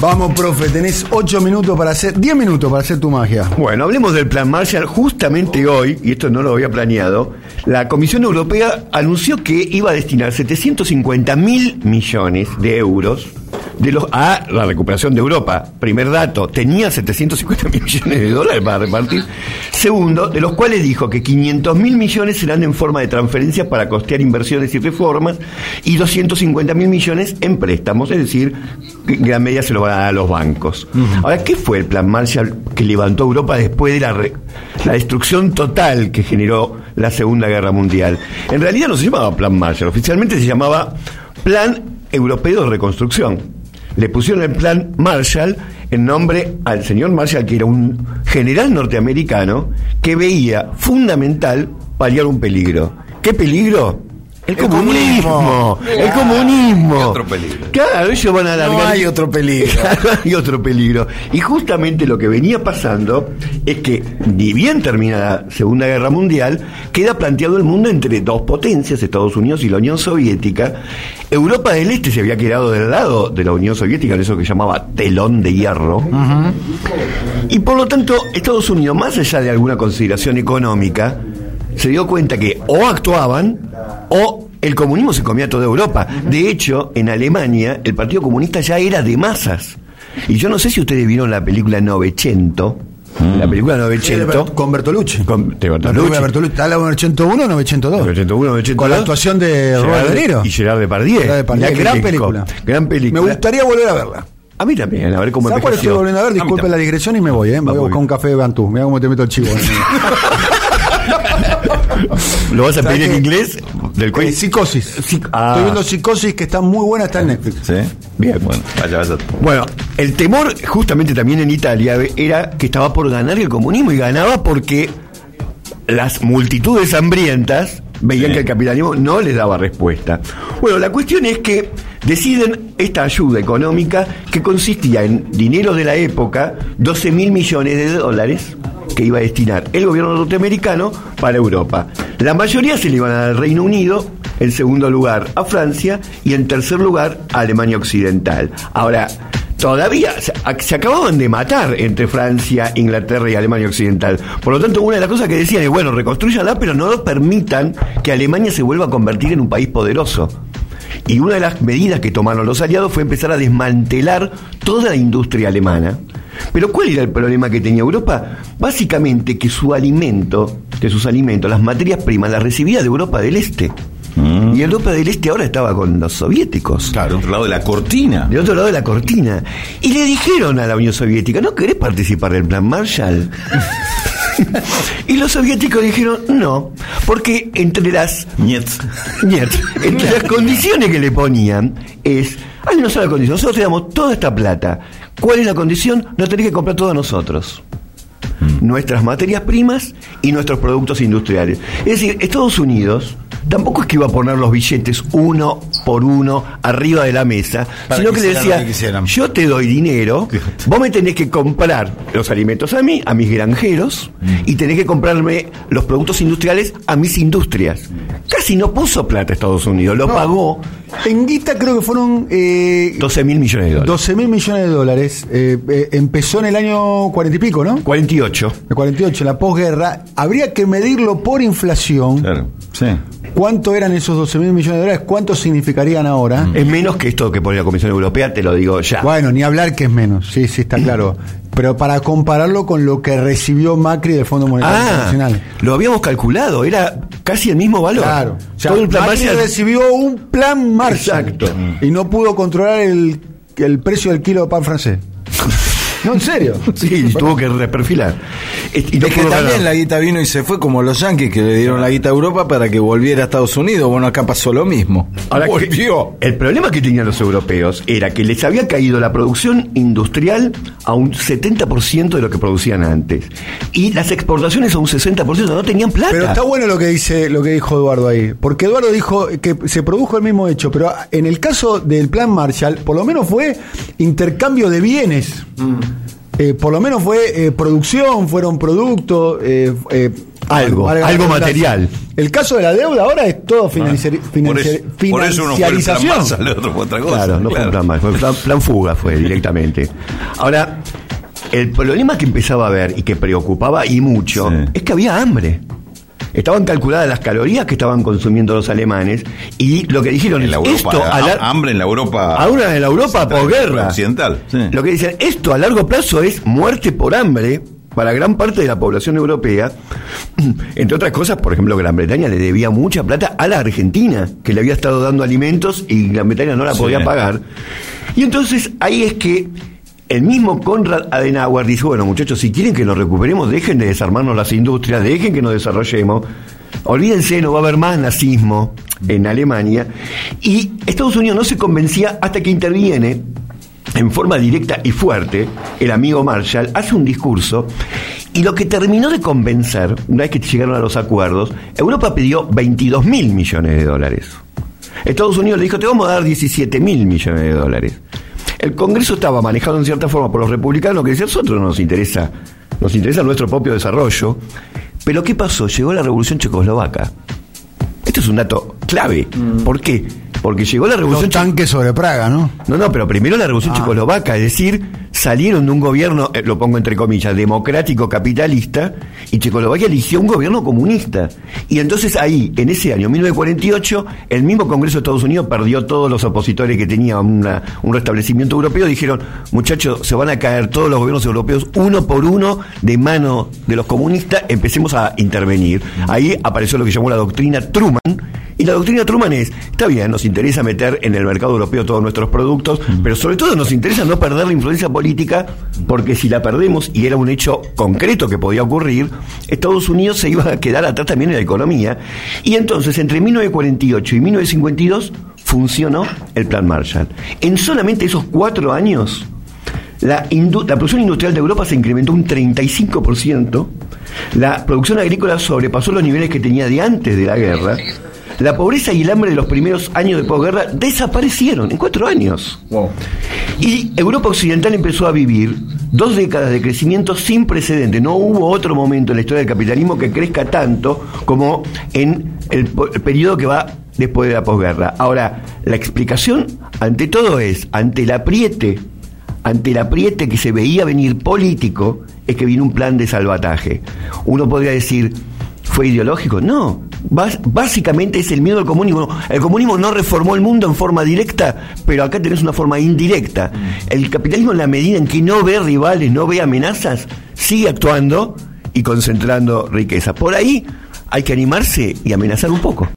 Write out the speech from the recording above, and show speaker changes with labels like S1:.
S1: Vamos, profe, tenés 8 minutos para hacer, 10 minutos para hacer tu magia.
S2: Bueno, hablemos del plan Marshall. Justamente hoy, y esto no lo había planeado, la Comisión Europea anunció que iba a destinar 750 mil millones de euros de los, a la recuperación de Europa. Primer dato, tenía 750 mil millones de dólares para repartir. Segundo, de los cuales dijo que 500 mil millones serán en forma de transferencias para costear inversiones y reformas y 250 mil millones en préstamos, es decir, en gran medida se lo van a dar a los bancos. Ahora, ¿qué fue el plan Marshall que levantó Europa después de la, re- la destrucción total que generó la Segunda Guerra Mundial? En realidad no se llamaba plan Marshall, oficialmente se llamaba Plan Europeo de Reconstrucción le pusieron el plan Marshall en nombre al señor Marshall, que era un general norteamericano que veía fundamental paliar un peligro. ¿Qué peligro? El, comunismo. El comunismo.
S3: ¿Qué otro peligro?
S2: Claro, ellos van a alargar.
S1: No hay otro peligro.
S2: Claro, hay otro peligro. Y justamente lo que venía pasando es que, ni bien termina la Segunda Guerra Mundial, queda planteado el mundo entre dos potencias, Estados Unidos y la Unión Soviética. Europa del Este se había quedado del lado de la Unión Soviética, en eso que llamaba telón de hierro. Y por lo tanto, Estados Unidos, más allá de alguna consideración económica, se dio cuenta que o actuaban o el comunismo se comía toda Europa. De hecho, en Alemania el Partido Comunista ya era de masas. Y yo no sé si ustedes vieron la película Novecento. La película Novecento.
S1: Con Bertolucci.
S2: Con- de
S1: La
S2: Bertolucci.
S1: de Bertolucci. ¿Está la 901 o 902?
S2: 901, 902.
S1: Con la actuación de Robert De Niro.
S2: Y Gerard Depardieu.
S1: Gerard Depardieu.
S2: El
S1: Gran película.
S2: Gran película.
S1: Me gustaría volver a verla.
S2: A mí también, a ver cómo
S1: ¿Sabes cuál estoy volviendo a ver? Disculpe la digresión y me voy, ¿eh? Me voy a buscar un café de Bantú. Mira cómo te meto el chivo.
S2: ¿Lo vas a
S1: ¿Sabes
S2: pedir en inglés? Del
S1: Eh, psicosis.
S2: Ah.
S1: Estoy viendo Psicosis que está muy buena, está en Netflix.
S3: ¿Sí?
S2: Bien.
S3: Bueno, vaya, vaya.
S2: Bueno, el temor justamente también en Italia era que estaba por ganar el comunismo y ganaba porque las multitudes hambrientas veían
S3: Sí.
S2: que el capitalismo no les daba respuesta. Bueno, la cuestión es que deciden esta ayuda económica que consistía en dinero de la época, 12 mil millones de dólares que iba a destinar el gobierno norteamericano para Europa. La mayoría se le iban al Reino Unido, en segundo lugar a Francia y en tercer lugar a Alemania Occidental. Ahora, todavía se acababan de matar entre Francia, Inglaterra y Alemania Occidental. Por lo tanto, una de las cosas que decían es, bueno, reconstruyanla, pero no permitan que Alemania se vuelva a convertir en un país poderoso. Y una de las medidas que tomaron los aliados fue empezar a desmantelar toda la industria alemana. Pero ¿cuál era el problema que tenía Europa? Básicamente que su alimento, que sus alimentos, las materias primas, las recibía de Europa del Este. Y Europa del Este ahora estaba con los soviéticos.
S3: Claro, otro lado de la cortina.
S2: Del otro lado de la cortina. Y le dijeron a la Unión Soviética, ¿no querés participar del plan Marshall? y los soviéticos dijeron, no, porque entre las. Entre las condiciones que le ponían es, hay una sola condición, nosotros te damos toda esta plata. ¿Cuál es la condición? No tenés que comprar todo a nosotros. Nuestras materias primas y nuestros productos industriales. Es decir, Estados Unidos tampoco es que iba a poner los billetes uno por uno arriba de la mesa,
S1: Para
S2: sino
S1: que
S2: que le decía,
S1: que
S2: yo te doy dinero, vos me tenés que comprar los alimentos a mí, a mis granjeros, y tenés que comprarme los productos industriales a mis industrias. Casi no puso plata Estados Unidos, lo
S1: No.
S2: pagó
S1: En guita creo que fueron eh,
S2: 12 mil millones de dólares.
S1: 12 mil millones de dólares. Eh, eh, empezó en el año 40 y pico, ¿no?
S2: 48.
S1: El 48, la posguerra. Habría que medirlo por inflación.
S3: Claro, sí.
S1: ¿Cuánto eran esos 12 mil millones de dólares? ¿Cuánto significarían ahora?
S2: Es menos que esto que pone la Comisión Europea, te lo digo ya.
S1: Bueno, ni hablar que es menos. Sí, sí, está claro. Pero para compararlo con lo que recibió Macri del Fondo Monetario
S2: Ah,
S1: Internacional.
S2: lo habíamos calculado, era casi el mismo valor.
S1: Claro. O sea,
S2: Todo el plan
S1: Macri
S2: Marshall-
S1: recibió un plan Marshall.
S2: Exacto.
S1: Y no pudo controlar el, el precio del kilo de pan francés. No, en serio.
S2: Sí, tuvo que reperfilar. Y, no
S4: Es que también
S2: ganar.
S4: la guita vino y se fue como los yankees que le dieron la guita a Europa para que volviera a Estados Unidos. Bueno, acá pasó lo mismo.
S2: Ahora, que-
S4: Volvió.
S2: el problema que tenían los europeos era que les había caído la producción industrial a un 70% de lo que producían antes. Y las exportaciones a un 60%, no tenían plata.
S1: Pero está bueno lo que dice, lo que dijo Eduardo ahí, porque Eduardo dijo que se produjo el mismo hecho, pero en el caso del plan Marshall, por lo menos fue intercambio de bienes. Eh, por lo menos fue eh, producción, fueron productos, eh, eh,
S2: Algo, algo material.
S1: El caso de la deuda ahora es todo financiari-
S3: Ah, Por eso,
S1: financiari-
S3: por eso uno fue el plan
S1: financiarización.
S3: Marshall, el otro fue otra cosa.
S2: Claro, no fue un plan más, fue plan, plan fuga fue directamente. Ahora, el problema que empezaba a haber y que preocupaba y mucho
S3: Sí.
S2: es que había hambre. Estaban calculadas las calorías que estaban consumiendo los alemanes y lo que dijeron
S3: En la Europa,
S2: esto a
S3: hambre en la Europa.
S2: ahora en la Europa
S3: occidental,
S2: posguerra.
S3: Occidental. sí.
S2: Lo que dicen, esto a largo plazo es muerte por hambre para gran parte de la población europea. Entre otras cosas, por ejemplo, Gran Bretaña le debía mucha plata a la Argentina, que le había estado dando alimentos y Gran Bretaña no la
S3: Sí.
S2: podía pagar. Y entonces ahí es que el mismo Konrad Adenauer dice, bueno muchachos, si quieren que nos recuperemos, dejen de desarmarnos las industrias, dejen que nos desarrollemos. Olvídense, no va a haber más nazismo en Alemania. Y Estados Unidos no se convencía hasta que interviene en forma directa y fuerte, el amigo Marshall hace un discurso y lo que terminó de convencer, una vez que llegaron a los acuerdos, Europa pidió 22 mil millones de dólares. Estados Unidos le dijo, te vamos a dar 17 mil millones de dólares. El Congreso estaba manejado en cierta forma por los republicanos que decían, a nosotros no nos interesa, nos interesa nuestro propio desarrollo. Pero ¿qué pasó? Llegó la revolución checoslovaca. Esto es un dato clave. ¿Por qué? Porque llegó la revolución
S1: Los tanques sobre Praga, ¿no?
S2: no, no, pero primero la revolución checoslovaca, es decir, salieron de un gobierno, eh, lo pongo entre comillas, democrático capitalista, y Checoslovaquia eligió un gobierno comunista. Y entonces ahí, en ese año, 1948, el mismo Congreso de Estados Unidos perdió todos los opositores que tenía una- un restablecimiento europeo, dijeron, muchachos, se van a caer todos los gobiernos europeos uno por uno de mano de los comunistas, empecemos a intervenir. Ahí apareció lo que llamó la doctrina Truman, y la doctrina Truman es, está bien, nos interesa meter en el mercado europeo todos nuestros productos, pero sobre todo nos interesa no perder la influencia política, porque si la perdemos, y era un hecho concreto que podía ocurrir, Estados Unidos se iba a quedar atrás también en la economía. Y entonces, entre 1948 y 1952, funcionó el Plan Marshall. En solamente esos cuatro años, la, producción industrial de Europa se incrementó un 35%, la producción agrícola sobrepasó los niveles que tenía de antes de la guerra, la pobreza y el hambre de los primeros años de posguerra desaparecieron en cuatro años. Y Europa Occidental empezó a vivir dos décadas de crecimiento sin precedente. No hubo otro momento en la historia del capitalismo que crezca tanto como en el, el periodo que va después de la posguerra. Ahora, la explicación ante todo es, ante el apriete, ante el apriete que se veía venir político, es que viene un plan de salvataje. Uno podría decir, ¿fue ideológico? No. Básicamente es el miedo al comunismo. El comunismo no reformó el mundo en forma directa, pero acá tenés una forma indirecta. El capitalismo, en la medida en que no ve rivales, no ve amenazas, sigue actuando y concentrando riqueza. Por ahí hay que animarse y amenazar un poco.